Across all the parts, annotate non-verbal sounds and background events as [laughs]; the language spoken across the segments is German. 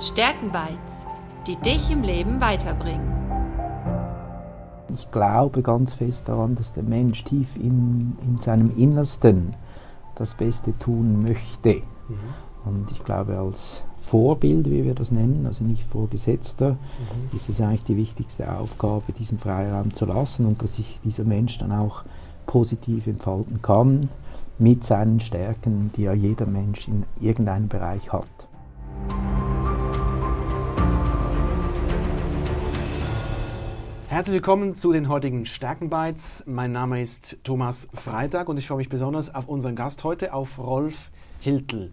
Stärkenbites, die dich im Leben weiterbringen. Ich glaube ganz fest daran, dass der Mensch tief in, in seinem Innersten das Beste tun möchte. Mhm. Und ich glaube, als Vorbild, wie wir das nennen, also nicht Vorgesetzter, mhm. ist es eigentlich die wichtigste Aufgabe, diesen Freiraum zu lassen und dass sich dieser Mensch dann auch positiv entfalten kann mit seinen Stärken, die ja jeder Mensch in irgendeinem Bereich hat. Herzlich willkommen zu den heutigen Stärkenbytes. Mein Name ist Thomas Freitag und ich freue mich besonders auf unseren Gast heute, auf Rolf Hiltl.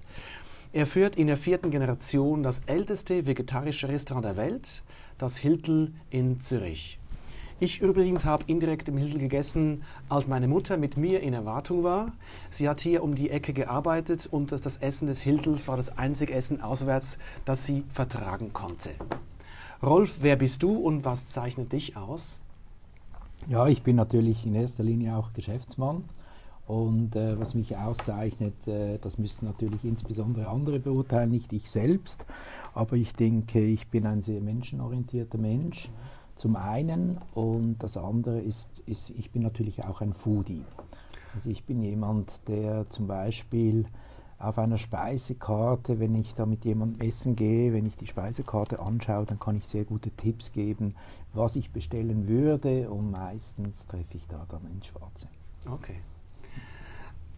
Er führt in der vierten Generation das älteste vegetarische Restaurant der Welt, das Hiltl in Zürich. Ich übrigens habe indirekt im Hiltl gegessen, als meine Mutter mit mir in Erwartung war. Sie hat hier um die Ecke gearbeitet und das Essen des Hiltls war das einzige Essen auswärts, das sie vertragen konnte. Rolf, wer bist du und was zeichnet dich aus? Ja, ich bin natürlich in erster Linie auch Geschäftsmann. Und äh, was mich auszeichnet, äh, das müssten natürlich insbesondere andere beurteilen, nicht ich selbst. Aber ich denke, ich bin ein sehr menschenorientierter Mensch. Zum einen. Und das andere ist, ist, ich bin natürlich auch ein Foodie. Also ich bin jemand, der zum Beispiel auf einer Speisekarte, wenn ich da mit jemandem essen gehe, wenn ich die Speisekarte anschaue, dann kann ich sehr gute Tipps geben, was ich bestellen würde und meistens treffe ich da dann ins Schwarze. Okay.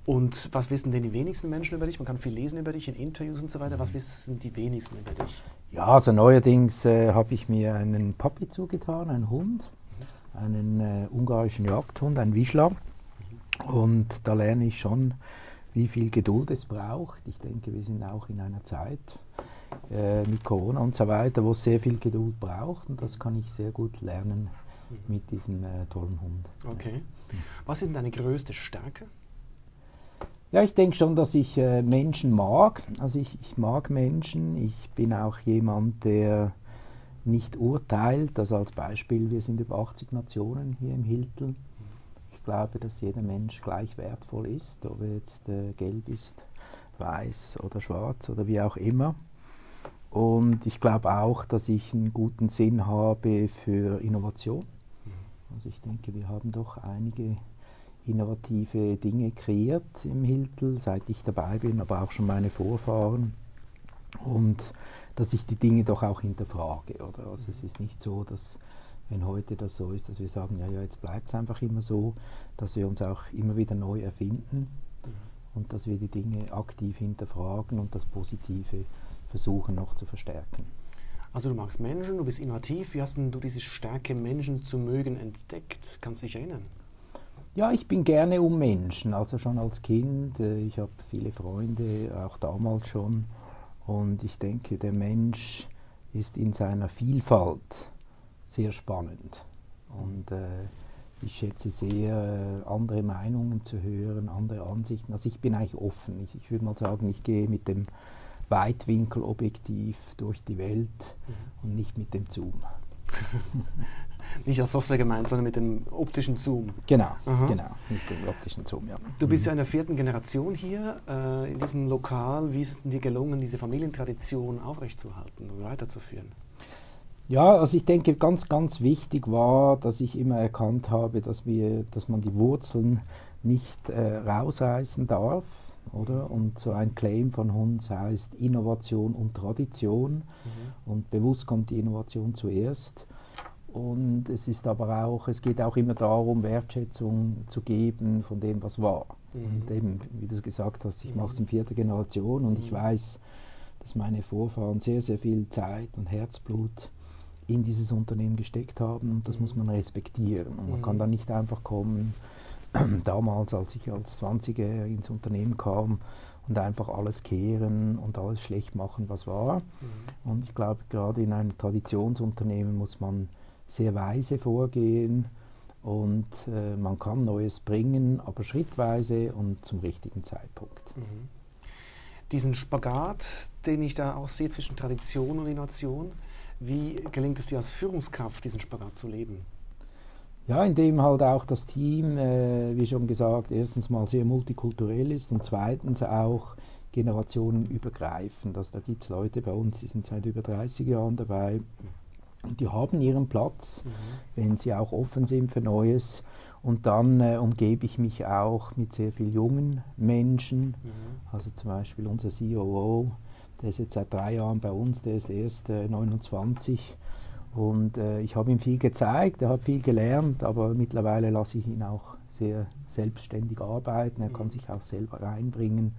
Und was wissen denn die wenigsten Menschen über dich? Man kann viel lesen über dich in Interviews und so weiter. Was wissen die wenigsten über dich? Ja, also neuerdings äh, habe ich mir einen Papi zugetan, einen Hund, einen äh, ungarischen Jagdhund, einen Wischler. Und da lerne ich schon wie viel Geduld es braucht. Ich denke, wir sind auch in einer Zeit äh, mit Corona und so weiter, wo es sehr viel Geduld braucht und das kann ich sehr gut lernen mit diesem äh, tollen Hund. Okay. Was ist denn deine größte Stärke? Ja, ich denke schon, dass ich äh, Menschen mag. Also ich, ich mag Menschen. Ich bin auch jemand, der nicht urteilt. Also als Beispiel, wir sind über 80 Nationen hier im Hiltel glaube, dass jeder Mensch gleich wertvoll ist, ob er jetzt äh, gelb ist, weiß oder schwarz oder wie auch immer. Und ich glaube auch, dass ich einen guten Sinn habe für Innovation. Mhm. Also ich denke, wir haben doch einige innovative Dinge kreiert im Hiltel, seit ich dabei bin, aber auch schon meine Vorfahren. Und dass ich die Dinge doch auch hinterfrage. Oder? Also es ist nicht so, dass wenn heute das so ist, dass wir sagen, ja, ja, jetzt bleibt es einfach immer so, dass wir uns auch immer wieder neu erfinden mhm. und dass wir die Dinge aktiv hinterfragen und das Positive versuchen noch zu verstärken. Also du magst Menschen, du bist innovativ. Wie hast du diese Stärke, Menschen zu mögen, entdeckt? Kannst du dich erinnern? Ja, ich bin gerne um Menschen, also schon als Kind. Äh, ich habe viele Freunde, auch damals schon. Und ich denke, der Mensch ist in seiner Vielfalt sehr spannend. Und äh, ich schätze sehr, äh, andere Meinungen zu hören, andere Ansichten. Also ich bin eigentlich offen. Ich, ich würde mal sagen, ich gehe mit dem Weitwinkelobjektiv durch die Welt mhm. und nicht mit dem Zoom. [laughs] nicht als Software gemeint, sondern mit dem optischen Zoom. Genau, Aha. genau, mit dem optischen Zoom, ja. Du bist ja mhm. in der vierten Generation hier äh, in diesem Lokal. Wie ist es dir gelungen, diese Familientradition aufrechtzuerhalten und weiterzuführen? Ja, also ich denke, ganz, ganz wichtig war, dass ich immer erkannt habe, dass, wir, dass man die Wurzeln nicht äh, rausreißen darf. Oder? Und so ein Claim von uns heißt Innovation und Tradition. Mhm. Und bewusst kommt die Innovation zuerst. Und es ist aber auch, es geht auch immer darum, Wertschätzung zu geben von dem, was war. Mhm. Und eben, wie du gesagt hast, ich mhm. mache es in vierter Generation und ich mhm. weiß, dass meine Vorfahren sehr, sehr viel Zeit und Herzblut in dieses Unternehmen gesteckt haben und das mhm. muss man respektieren. Und man mhm. kann da nicht einfach kommen, [clears throat] damals, als ich als 20er ins Unternehmen kam, und einfach alles kehren und alles schlecht machen, was war. Mhm. Und ich glaube, gerade in einem Traditionsunternehmen muss man sehr weise vorgehen und äh, man kann Neues bringen, aber schrittweise und zum richtigen Zeitpunkt. Mhm. Diesen Spagat, den ich da auch sehe zwischen Tradition und Innovation, wie gelingt es dir als Führungskraft, diesen Spagat zu leben? Ja, indem halt auch das Team, äh, wie schon gesagt, erstens mal sehr multikulturell ist und zweitens auch generationenübergreifend. Also da gibt es Leute bei uns, die sind seit über 30 Jahren dabei und die haben ihren Platz, mhm. wenn sie auch offen sind für Neues. Und dann äh, umgebe ich mich auch mit sehr vielen jungen Menschen. Mhm. Also zum Beispiel unser COO, der ist jetzt seit drei Jahren bei uns, der ist erst äh, 29. Und äh, ich habe ihm viel gezeigt, er hat viel gelernt, aber mittlerweile lasse ich ihn auch sehr selbstständig arbeiten. Er kann mhm. sich auch selber reinbringen.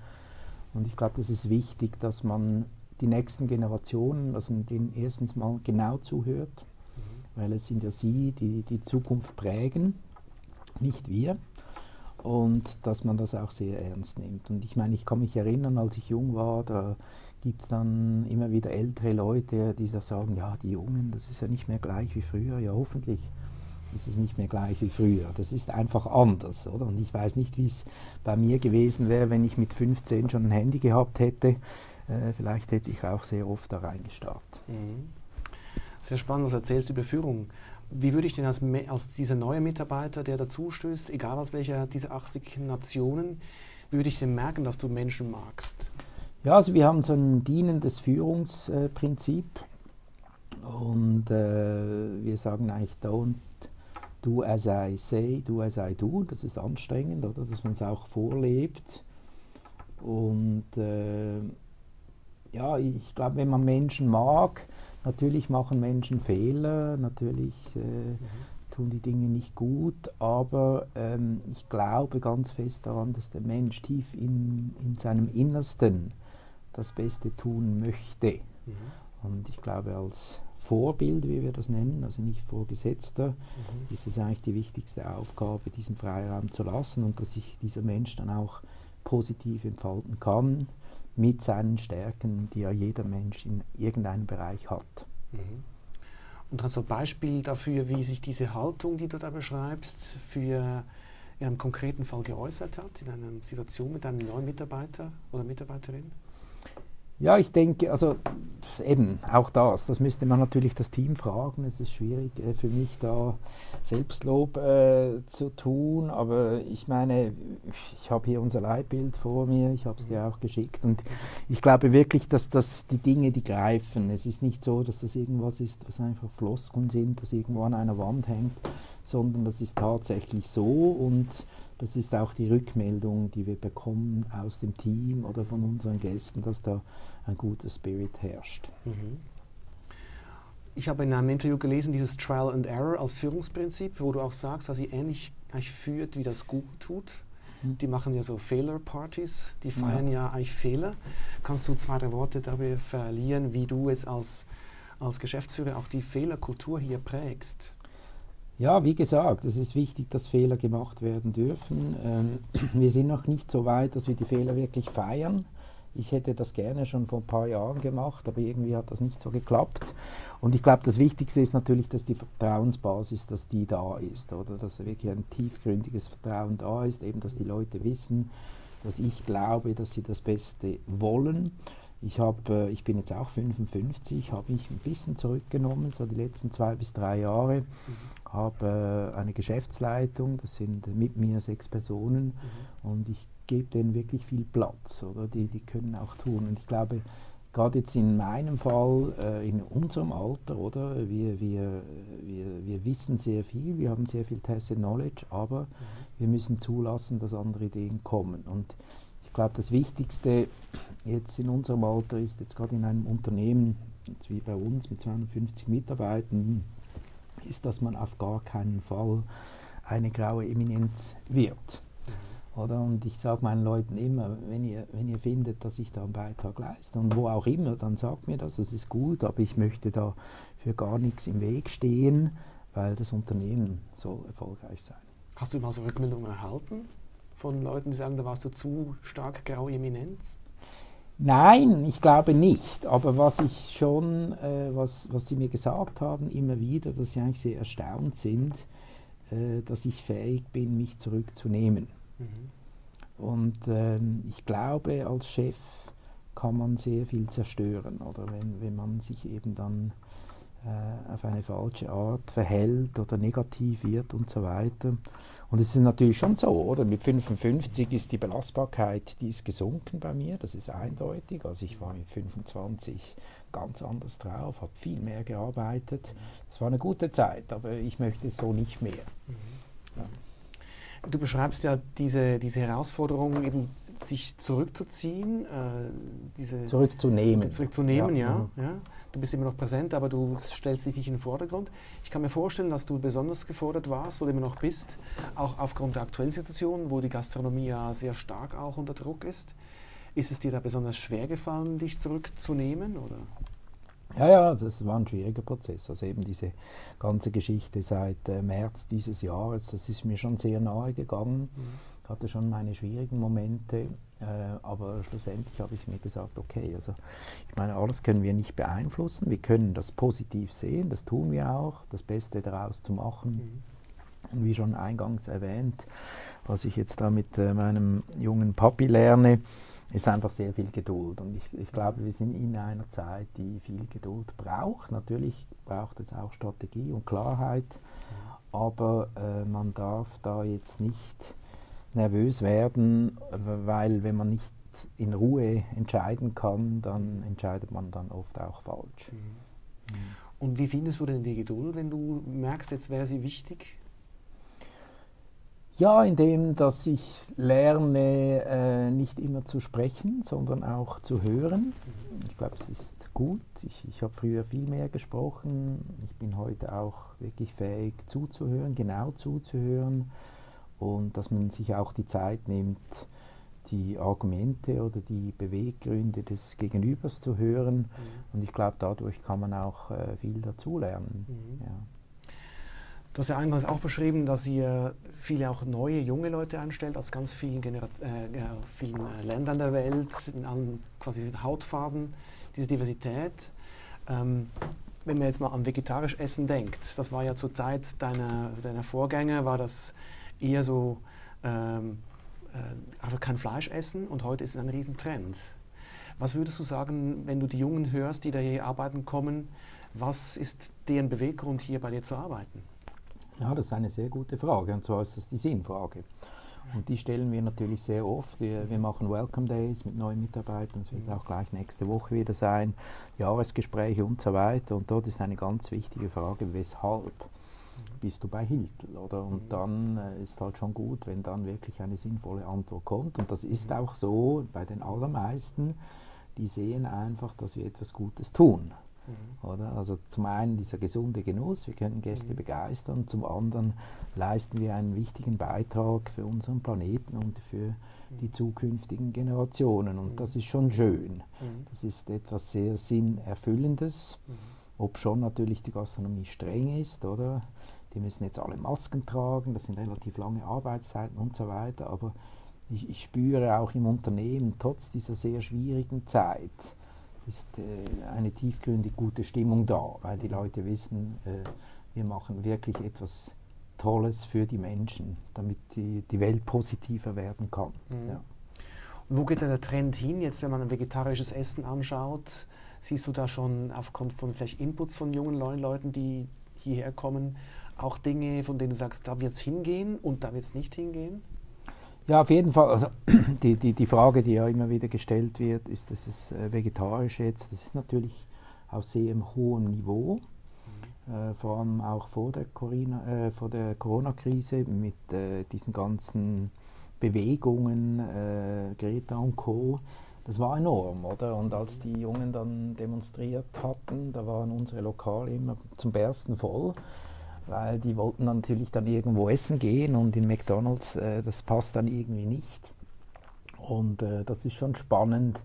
Und ich glaube, das ist wichtig, dass man die nächsten Generationen, also denen erstens mal genau zuhört, mhm. weil es sind ja sie, die die Zukunft prägen nicht wir. Und dass man das auch sehr ernst nimmt. Und ich meine, ich kann mich erinnern, als ich jung war, da gibt es dann immer wieder ältere Leute, die sagen, ja, die Jungen, das ist ja nicht mehr gleich wie früher. Ja, hoffentlich ist es nicht mehr gleich wie früher. Das ist einfach anders, oder? Und ich weiß nicht, wie es bei mir gewesen wäre, wenn ich mit 15 schon ein Handy gehabt hätte. Äh, vielleicht hätte ich auch sehr oft da reingestarrt. Mhm. Sehr spannend, was erzählst du über Führung. Wie würde ich denn als, als dieser neue Mitarbeiter, der dazu stößt, egal aus welcher dieser 80 Nationen, würde ich denn merken, dass du Menschen magst? Ja, also wir haben so ein dienendes Führungsprinzip und äh, wir sagen eigentlich don't do as I say, do as I do. Das ist anstrengend, oder? Dass man es auch vorlebt. Und äh, ja, ich glaube, wenn man Menschen mag, Natürlich machen Menschen Fehler, natürlich äh, mhm. tun die Dinge nicht gut, aber ähm, ich glaube ganz fest daran, dass der Mensch tief in, in seinem Innersten das Beste tun möchte. Mhm. Und ich glaube, als Vorbild, wie wir das nennen, also nicht Vorgesetzter, mhm. ist es eigentlich die wichtigste Aufgabe, diesen Freiraum zu lassen und dass sich dieser Mensch dann auch positiv entfalten kann mit seinen Stärken, die ja jeder Mensch in irgendeinem Bereich hat. Mhm. Und hast du ein Beispiel dafür, wie sich diese Haltung, die du da beschreibst, für in einem konkreten Fall geäußert hat, in einer Situation mit einem neuen Mitarbeiter oder Mitarbeiterin? Ja, ich denke, also eben auch das, das müsste man natürlich das Team fragen. Es ist schwierig äh, für mich da Selbstlob äh, zu tun, aber ich meine, ich habe hier unser Leitbild vor mir, ich habe es dir auch geschickt und ich glaube wirklich, dass das die Dinge, die greifen. Es ist nicht so, dass das irgendwas ist, was einfach Floskeln sind, das irgendwo an einer Wand hängt, sondern das ist tatsächlich so und das ist auch die Rückmeldung, die wir bekommen aus dem Team oder von unseren Gästen, dass da ein guter Spirit herrscht. Mhm. Ich habe in einem Interview gelesen, dieses Trial and Error als Führungsprinzip, wo du auch sagst, dass sie ähnlich eigentlich führt, wie das Google tut. Mhm. Die machen ja so Fehler-Partys, die feiern ja. ja eigentlich Fehler. Kannst du zwei, drei Worte darüber verlieren, wie du jetzt als, als Geschäftsführer auch die Fehlerkultur hier prägst? Ja, wie gesagt, es ist wichtig, dass Fehler gemacht werden dürfen. Ähm, [clears throat] wir sind noch nicht so weit, dass wir die Fehler wirklich feiern. Ich hätte das gerne schon vor ein paar Jahren gemacht, aber irgendwie hat das nicht so geklappt. Und ich glaube, das Wichtigste ist natürlich, dass die Vertrauensbasis, dass die da ist, oder dass wirklich ein tiefgründiges Vertrauen da ist, eben, dass die Leute wissen, dass ich glaube, dass sie das Beste wollen. Ich, hab, äh, ich bin jetzt auch 55, habe mich ein bisschen zurückgenommen, so die letzten zwei bis drei Jahre. Mhm habe äh, eine Geschäftsleitung, das sind mit mir sechs Personen mhm. und ich gebe denen wirklich viel Platz, oder? Die, die können auch tun. Und ich glaube, gerade jetzt in meinem Fall, äh, in unserem Alter, oder? Wir, wir, wir, wir wissen sehr viel, wir haben sehr viel Tacit Knowledge, aber mhm. wir müssen zulassen, dass andere Ideen kommen. Und ich glaube, das Wichtigste jetzt in unserem Alter ist jetzt gerade in einem Unternehmen, jetzt wie bei uns mit 250 Mitarbeitern, ist, dass man auf gar keinen Fall eine graue Eminenz wird. Oder? Und ich sage meinen Leuten immer, wenn ihr, wenn ihr findet, dass ich da einen Beitrag leiste und wo auch immer, dann sagt mir das, das ist gut, aber ich möchte da für gar nichts im Weg stehen, weil das Unternehmen soll erfolgreich sein. Hast du mal so Rückmeldungen erhalten von Leuten, die sagen, da warst du zu stark graue Eminenz? Nein, ich glaube nicht. Aber was ich schon, äh, was, was Sie mir gesagt haben, immer wieder, dass Sie eigentlich sehr erstaunt sind, äh, dass ich fähig bin, mich zurückzunehmen. Mhm. Und ähm, ich glaube, als Chef kann man sehr viel zerstören, oder wenn, wenn man sich eben dann äh, auf eine falsche Art verhält oder negativ wird und so weiter. Und es ist natürlich schon so, oder? Mit 55 ist die Belastbarkeit, die ist gesunken bei mir, das ist eindeutig. Also ich war mit 25 ganz anders drauf, habe viel mehr gearbeitet. Das war eine gute Zeit, aber ich möchte es so nicht mehr. Ja. Du beschreibst ja diese, diese Herausforderung, eben sich zurückzuziehen, äh, diese zurückzunehmen. Zurückzunehmen, ja. ja. ja. Du bist immer noch präsent, aber du stellst dich nicht in den Vordergrund. Ich kann mir vorstellen, dass du besonders gefordert warst oder immer noch bist, auch aufgrund der aktuellen Situation, wo die Gastronomie ja sehr stark auch unter Druck ist. Ist es dir da besonders schwer gefallen, dich zurückzunehmen? Oder? Ja, ja, also es war ein schwieriger Prozess. Also eben diese ganze Geschichte seit äh, März dieses Jahres, das ist mir schon sehr nahe gegangen. Mhm. Ich hatte schon meine schwierigen Momente, äh, aber schlussendlich habe ich mir gesagt, okay, also ich meine, alles können wir nicht beeinflussen. Wir können das positiv sehen, das tun wir auch, das Beste daraus zu machen. Mhm. Und wie schon eingangs erwähnt, was ich jetzt da mit äh, meinem jungen Papi lerne, ist einfach sehr viel Geduld. Und ich, ich glaube, wir sind in einer Zeit, die viel Geduld braucht. Natürlich braucht es auch Strategie und Klarheit, aber äh, man darf da jetzt nicht nervös werden, weil wenn man nicht in Ruhe entscheiden kann, dann entscheidet man dann oft auch falsch. Mhm. Und wie findest du denn die Geduld, wenn du merkst, jetzt wäre sie wichtig? Ja, indem dass ich lerne, äh, nicht immer zu sprechen, sondern auch zu hören. Ich glaube, es ist gut. Ich, ich habe früher viel mehr gesprochen. Ich bin heute auch wirklich fähig zuzuhören, genau zuzuhören und dass man sich auch die Zeit nimmt, die Argumente oder die Beweggründe des Gegenübers zu hören. Mhm. Und ich glaube, dadurch kann man auch äh, viel dazulernen. Mhm. Ja. Du hast ja eingangs auch beschrieben, dass ihr viele auch neue, junge Leute anstellt aus ganz vielen, Genera äh, vielen äh, Ländern der Welt, in allen quasi Hautfarben, diese Diversität. Ähm, wenn man jetzt mal an vegetarisch Essen denkt, das war ja zur Zeit deiner, deiner Vorgänger, war das eher so ähm, äh, einfach kein Fleisch essen und heute ist es ein Riesentrend. Was würdest du sagen, wenn du die Jungen hörst, die da hier arbeiten kommen, was ist deren Beweggrund, hier bei dir zu arbeiten? Ja, das ist eine sehr gute Frage und zwar ist das die Sinnfrage. Und die stellen wir natürlich sehr oft. Wir, wir machen Welcome Days mit neuen Mitarbeitern, das wird auch gleich nächste Woche wieder sein, Jahresgespräche und so weiter. Und dort ist eine ganz wichtige Frage, weshalb bist du bei Hiltl, oder? Und mhm. dann äh, ist halt schon gut, wenn dann wirklich eine sinnvolle Antwort kommt. Und das ist auch so bei den allermeisten, die sehen einfach, dass wir etwas Gutes tun. Mhm. Oder? Also zum einen dieser gesunde Genuss, wir können Gäste mhm. begeistern, zum anderen leisten wir einen wichtigen Beitrag für unseren Planeten und für mhm. die zukünftigen Generationen. Und das ist schon schön. Das ist etwas sehr Sinnerfüllendes, ob schon natürlich die Gastronomie streng ist, oder? Die müssen jetzt alle Masken tragen, das sind relativ lange Arbeitszeiten und so weiter, aber ich, ich spüre auch im Unternehmen, trotz dieser sehr schwierigen Zeit, ist äh, eine tiefgründig gute Stimmung da, weil die Leute wissen, äh, wir machen wirklich etwas Tolles für die Menschen, damit die, die Welt positiver werden kann. Mhm. Ja. wo geht der Trend hin, jetzt wenn man ein vegetarisches Essen anschaut? Siehst du da schon aufgrund von vielleicht Inputs von jungen Leuten, die hierher kommen, auch Dinge, von denen du sagst, da wird es hingehen und da wird es nicht hingehen? Ja, auf jeden Fall. Also [clears throat] die, die, die Frage, die ja immer wieder gestellt wird, ist das es äh, vegetarisch jetzt? Das ist natürlich auf sehr hohem Niveau. Mhm. Äh, vor allem auch vor der, äh, der Corona-Krise mit äh, diesen ganzen Bewegungen, äh, Greta und Co. Das war enorm, oder? Und als die Jungen dann demonstriert hatten, da waren unsere Lokale immer zum Bersten voll weil die wollten natürlich dann irgendwo essen gehen und in McDonald's, äh, das passt dann irgendwie nicht. Und äh, das ist schon spannend,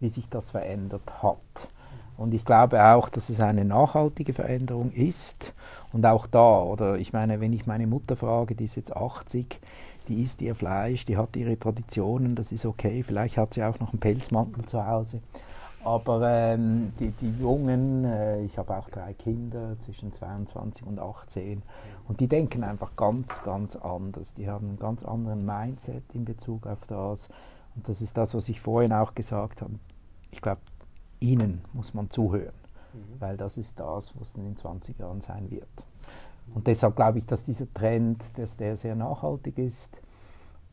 wie sich das verändert hat. Und ich glaube auch, dass es eine nachhaltige Veränderung ist. Und auch da, oder ich meine, wenn ich meine Mutter frage, die ist jetzt 80, die isst ihr Fleisch, die hat ihre Traditionen, das ist okay. Vielleicht hat sie auch noch einen Pelzmantel zu Hause. Aber ähm, die, die Jungen, äh, ich habe auch drei Kinder zwischen 22 und 18 und die denken einfach ganz, ganz anders. Die haben einen ganz anderen Mindset in Bezug auf das. Und das ist das, was ich vorhin auch gesagt habe. Ich glaube, ihnen muss man zuhören. mhm. weil das ist das, was dann in 20 Jahren sein wird. Und deshalb glaube ich, dass dieser Trend, dass der sehr nachhaltig ist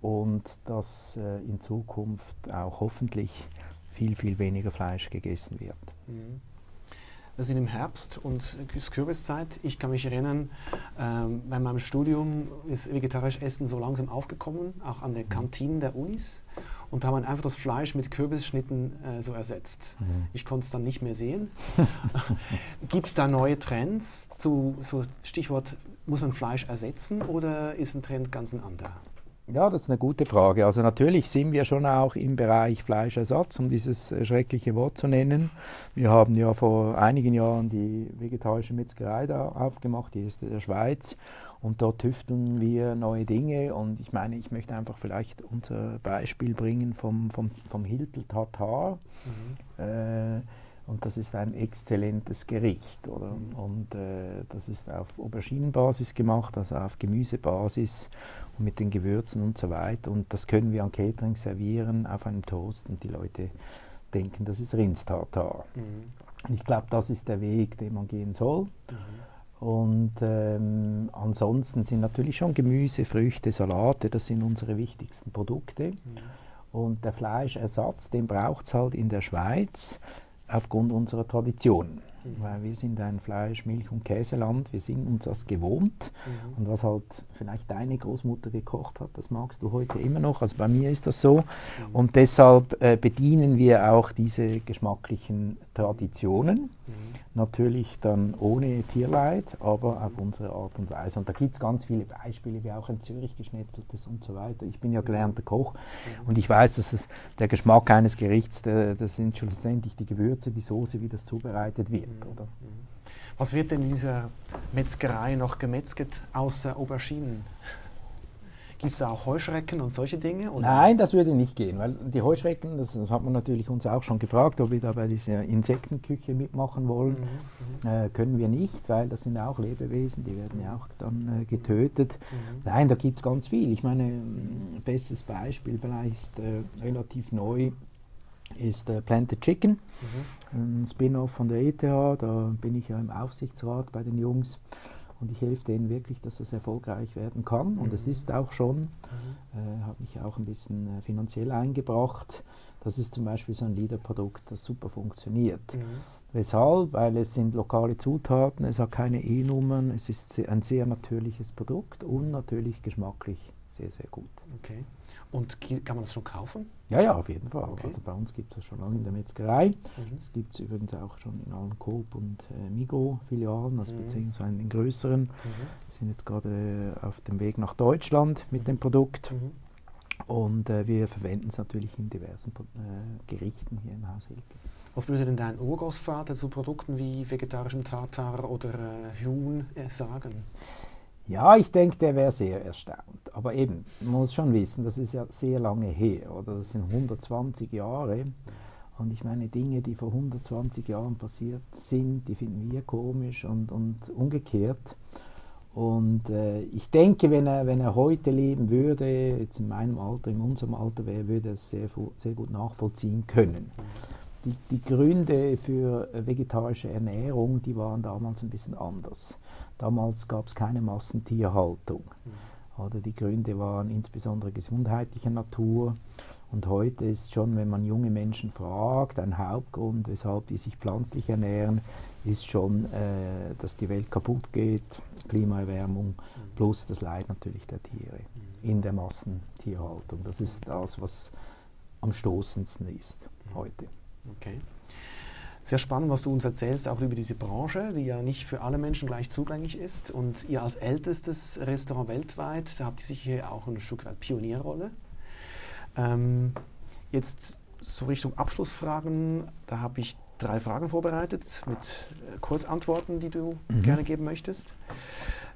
und dass äh, in Zukunft auch hoffentlich viel, viel weniger Fleisch gegessen wird. Mhm. Wir sind im Herbst und es ist Kürbiszeit. Ich kann mich erinnern, ähm, bei meinem Studium ist vegetarisches Essen so langsam aufgekommen, auch an den Kantinen der Unis. Und da haben einfach das Fleisch mit Kürbisschnitten äh, so ersetzt. Mhm. Ich konnte es dann nicht mehr sehen. [laughs] Gibt es da neue Trends zu so Stichwort, muss man Fleisch ersetzen oder ist ein Trend ganz ein anderer? Ja, das ist eine gute Frage. Also natürlich sind wir schon auch im Bereich Fleischersatz, um dieses schreckliche Wort zu nennen. Wir haben ja vor einigen Jahren die vegetarische Metzgerei da aufgemacht, die erste der Schweiz. Und dort tüfteln wir neue Dinge. Und ich meine, ich möchte einfach vielleicht unser Beispiel bringen vom, vom, vom Hiltel Tartar. Mhm. Äh, und das ist ein exzellentes Gericht. Oder? Und äh, das ist auf Auberginenbasis gemacht, also auf Gemüsebasis und mit den Gewürzen und so weiter. Und das können wir an Catering servieren auf einem Toast und die Leute denken, das ist Rindstartar. Mhm. Ich glaube, das ist der Weg, den man gehen soll. Mhm. Und ähm, ansonsten sind natürlich schon Gemüse, Früchte, Salate, das sind unsere wichtigsten Produkte. Mhm. Und der Fleischersatz, den braucht es halt in der Schweiz aufgrund unserer Tradition. Mhm. Weil wir sind ein Fleisch-, Milch- und Käseland, wir sind uns das gewohnt. Mhm. Und was halt vielleicht deine Großmutter gekocht hat, das magst du heute immer noch. Also bei mir ist das so. Mhm. Und deshalb äh, bedienen wir auch diese geschmacklichen Traditionen. Mhm. Natürlich dann ohne Tierleid, aber auf unsere Art und Weise. Und da gibt es ganz viele Beispiele, wie auch ein Zürich geschnetzeltes und so weiter. Ich bin ja gelernter Koch mhm. und ich weiß, dass es der Geschmack eines Gerichts, der, das sind schlussendlich die Gewürze, die Soße, wie das zubereitet wird. Mhm. Oder? Was wird denn in dieser Metzgerei noch gemetzget außer Auberginen? Gibt es da auch Heuschrecken und solche Dinge? Oder? Nein, das würde nicht gehen, weil die Heuschrecken, das hat man natürlich uns auch schon gefragt, ob wir da bei dieser Insektenküche mitmachen wollen. Mhm, mhm, äh, können wir nicht, weil das sind auch Lebewesen, die werden ja auch dann äh, getötet. Mhm. Nein, da gibt es ganz viel. Ich meine, ein bestes Beispiel vielleicht äh, relativ neu ist äh, Planted Chicken, mhm. ein Spin-off von der ETH. Da bin ich ja im Aufsichtsrat bei den Jungs und ich helfe denen wirklich, dass das erfolgreich werden kann. Und es mhm. ist auch schon, mhm. äh, habe mich auch ein bisschen äh, finanziell eingebracht. Das ist zum Beispiel so ein Leader-Produkt, das super funktioniert. Mhm. Weshalb? Weil es sind lokale Zutaten, es hat keine E-Nummern, es ist ein sehr natürliches Produkt und natürlich geschmacklich sehr, sehr gut. Okay. Und kann man das schon kaufen? Ja, ja, auf jeden Fall. Okay. Also bei uns gibt es das schon lange in der Metzgerei. Mhm. Das gibt es übrigens auch schon in allen Coop und äh, Migro-Filialen, also mhm. beziehungsweise in den größeren. Mhm. Wir sind jetzt gerade auf dem Weg nach Deutschland mit dem Produkt. Mhm. Und äh, wir verwenden es natürlich in diversen äh, Gerichten hier im Haus Hilke. Was würde denn dein Urgroßvater zu Produkten wie vegetarischem Tartar oder äh, Huhn äh, sagen? Ja, ich denke, der wäre sehr erstaunt. Aber eben, man muss schon wissen, das ist ja sehr lange her, oder? Das sind 120 Jahre. Und ich meine, Dinge, die vor 120 Jahren passiert sind, die finden wir komisch und, und umgekehrt. Und äh, ich denke, wenn er, wenn er heute leben würde, jetzt in meinem Alter, in unserem Alter wäre, würde er es sehr, sehr gut nachvollziehen können. Die, die Gründe für vegetarische Ernährung, die waren damals ein bisschen anders. Damals gab es keine Massentierhaltung. Mhm. Oder die Gründe waren insbesondere gesundheitlicher Natur. Und heute ist schon, wenn man junge Menschen fragt, ein Hauptgrund, weshalb die sich pflanzlich ernähren, ist schon, äh, dass die Welt kaputt geht, Klimaerwärmung mhm. plus das Leid natürlich der Tiere mhm. in der Massentierhaltung. Das ist das, was am stoßendsten ist heute. Okay. Sehr spannend, was du uns erzählst, auch über diese Branche, die ja nicht für alle Menschen gleich zugänglich ist. Und ihr als ältestes Restaurant weltweit, da habt ihr sicher auch ein Stück weit Pionierrolle. Ähm, jetzt so Richtung Abschlussfragen, da habe ich drei Fragen vorbereitet mit äh, Kurzantworten, die du mhm. gerne geben möchtest.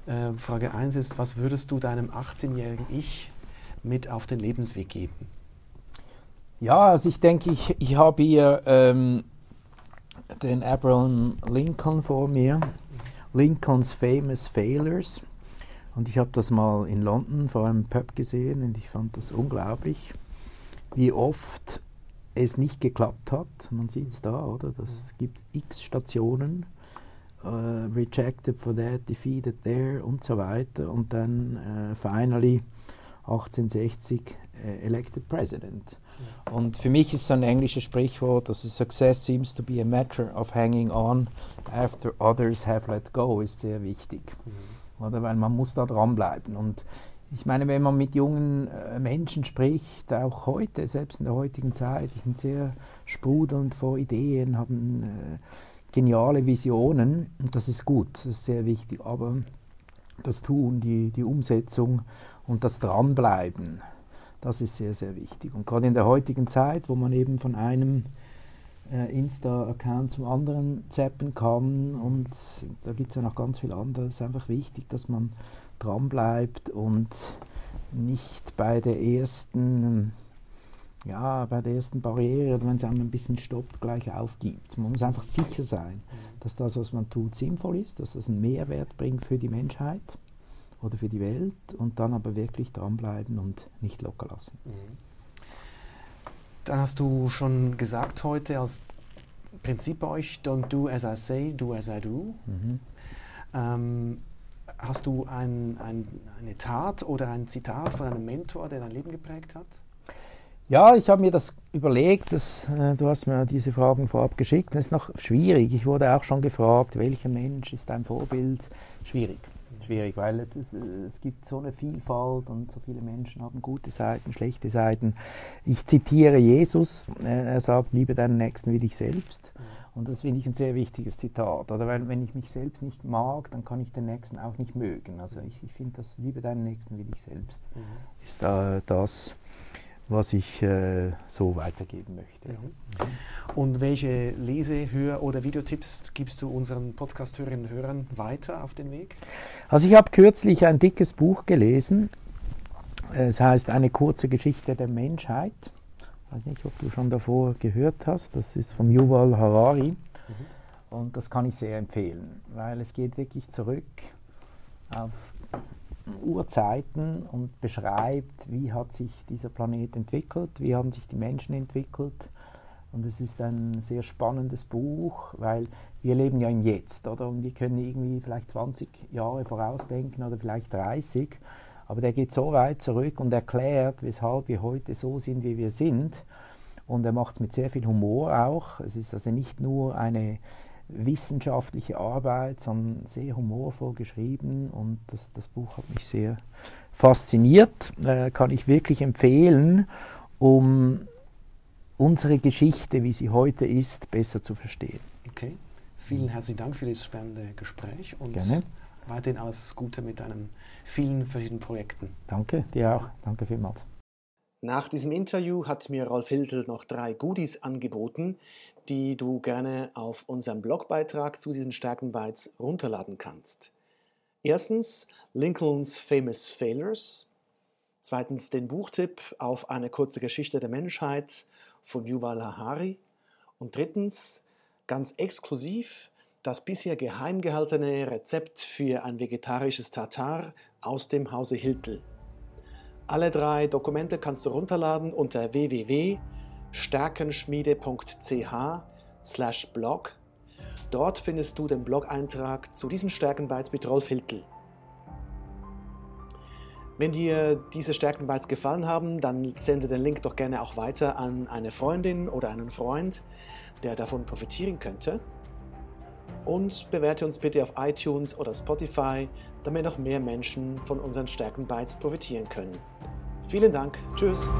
Äh, Frage 1 ist, was würdest du deinem 18-jährigen Ich mit auf den Lebensweg geben? Ja, also ich denke, ich, ich habe hier ähm, den Abraham Lincoln vor mir, Lincolns Famous Failures. Und ich habe das mal in London vor einem Pub gesehen und ich fand das unglaublich, wie oft es nicht geklappt hat. Man sieht es da, oder? Das gibt x Stationen. Uh, rejected for that, defeated there und so weiter. Und dann uh, finally 1860 uh, elected president. Und für mich ist so ein englisches Sprichwort, dass Success seems to be a matter of hanging on after others have let go, ist sehr wichtig. Mhm. Oder? Weil man muss da dranbleiben. Und ich meine, wenn man mit jungen äh, Menschen spricht, auch heute, selbst in der heutigen Zeit, die sind sehr sprudelnd vor Ideen, haben äh, geniale Visionen und das ist gut, das ist sehr wichtig. Aber das Tun, die, die Umsetzung und das Dranbleiben, das ist sehr, sehr wichtig. Und gerade in der heutigen Zeit, wo man eben von einem äh, Insta-Account zum anderen zappen kann und da gibt es ja noch ganz viel anderes, ist einfach wichtig, dass man dranbleibt und nicht bei der ersten, ja, bei der ersten Barriere, wenn es einem ein bisschen stoppt, gleich aufgibt. Man muss einfach sicher sein, mhm. dass das, was man tut, sinnvoll ist, dass das einen Mehrwert bringt für die Menschheit oder für die Welt und dann aber wirklich dranbleiben und nicht locker lassen. Mhm. Dann hast du schon gesagt heute als Prinzip bei euch, don't do as I say, do as I do. Mhm. Ähm, Hast du ein, ein, eine Tat oder ein Zitat von einem Mentor, der dein Leben geprägt hat? Ja, ich habe mir das überlegt. Das, äh, du hast mir diese Fragen vorab geschickt. Das ist noch schwierig. Ich wurde auch schon gefragt, welcher Mensch ist dein Vorbild? Schwierig. Schwierig, weil es, es, gibt so eine Vielfalt und so viele Menschen haben gute Seiten, schlechte Seiten. Ich zitiere Jesus. Er sagt, liebe deinen Nächsten wie dich selbst. Mhm. Und das finde ich ein sehr wichtiges Zitat. Oder weil wenn ich mich selbst nicht mag, dann kann ich den Nächsten auch nicht mögen. Also ich, ich finde das Liebe deinen Nächsten wie dich selbst mhm. ist da das, was ich äh, so weitergeben möchte. Mhm. Und welche Lese-, Hör- oder Videotipps gibst du unseren Podcast-Hörerinnen und Hörern weiter auf den Weg? Also ich habe kürzlich ein dickes Buch gelesen. Es heißt Eine kurze Geschichte der Menschheit ich weiß nicht, ob du schon davor gehört hast. Das ist von Yuval Harari. Mhm. Und das kann ich sehr empfehlen, weil es geht wirklich zurück auf Urzeiten und beschreibt, wie hat sich dieser Planet entwickelt, wie haben sich die Menschen entwickelt. Und es ist ein sehr spannendes Buch, weil wir leben ja im Jetzt, oder? Und wir können irgendwie vielleicht 20 Jahre vorausdenken oder vielleicht 30. Aber der geht so weit zurück und erklärt, weshalb wir heute so sind, wie wir sind. Und er macht es mit sehr viel Humor auch. Es ist also nicht nur eine wissenschaftliche Arbeit, sondern sehr humorvoll geschrieben. Und das, das Buch hat mich sehr fasziniert. Äh, kann ich wirklich empfehlen, um unsere Geschichte, wie sie heute ist, besser zu verstehen. Okay. Vielen herzlichen Dank für dieses spannende Gespräch und Gerne. weiterhin alles Gute mit deinem vielen verschiedenen Projekten. Danke, dir auch. Danke vielmals. Nach diesem Interview hat mir Rolf Hildel noch drei Goodies angeboten, die du gerne auf unserem Blogbeitrag zu diesen Stärkenbytes runterladen kannst. Erstens Lincolns Famous Failures. Zweitens den Buchtipp auf eine kurze Geschichte der Menschheit von Yuval Harari. Und drittens ganz exklusiv das bisher geheim gehaltene Rezept für ein vegetarisches Tartar aus dem Hause Hiltel. Alle drei Dokumente kannst du runterladen unter www.stärkenschmiede.ch/blog. Dort findest du den Blog-Eintrag zu diesen Stärkenbytes mit Rolf Hiltel. Wenn dir diese Stärkenbytes gefallen haben, dann sende den Link doch gerne auch weiter an eine Freundin oder einen Freund, der davon profitieren könnte und bewerte uns bitte auf iTunes oder Spotify, damit noch mehr Menschen von unseren Stärkenbytes profitieren können. Vielen Dank. Tschüss.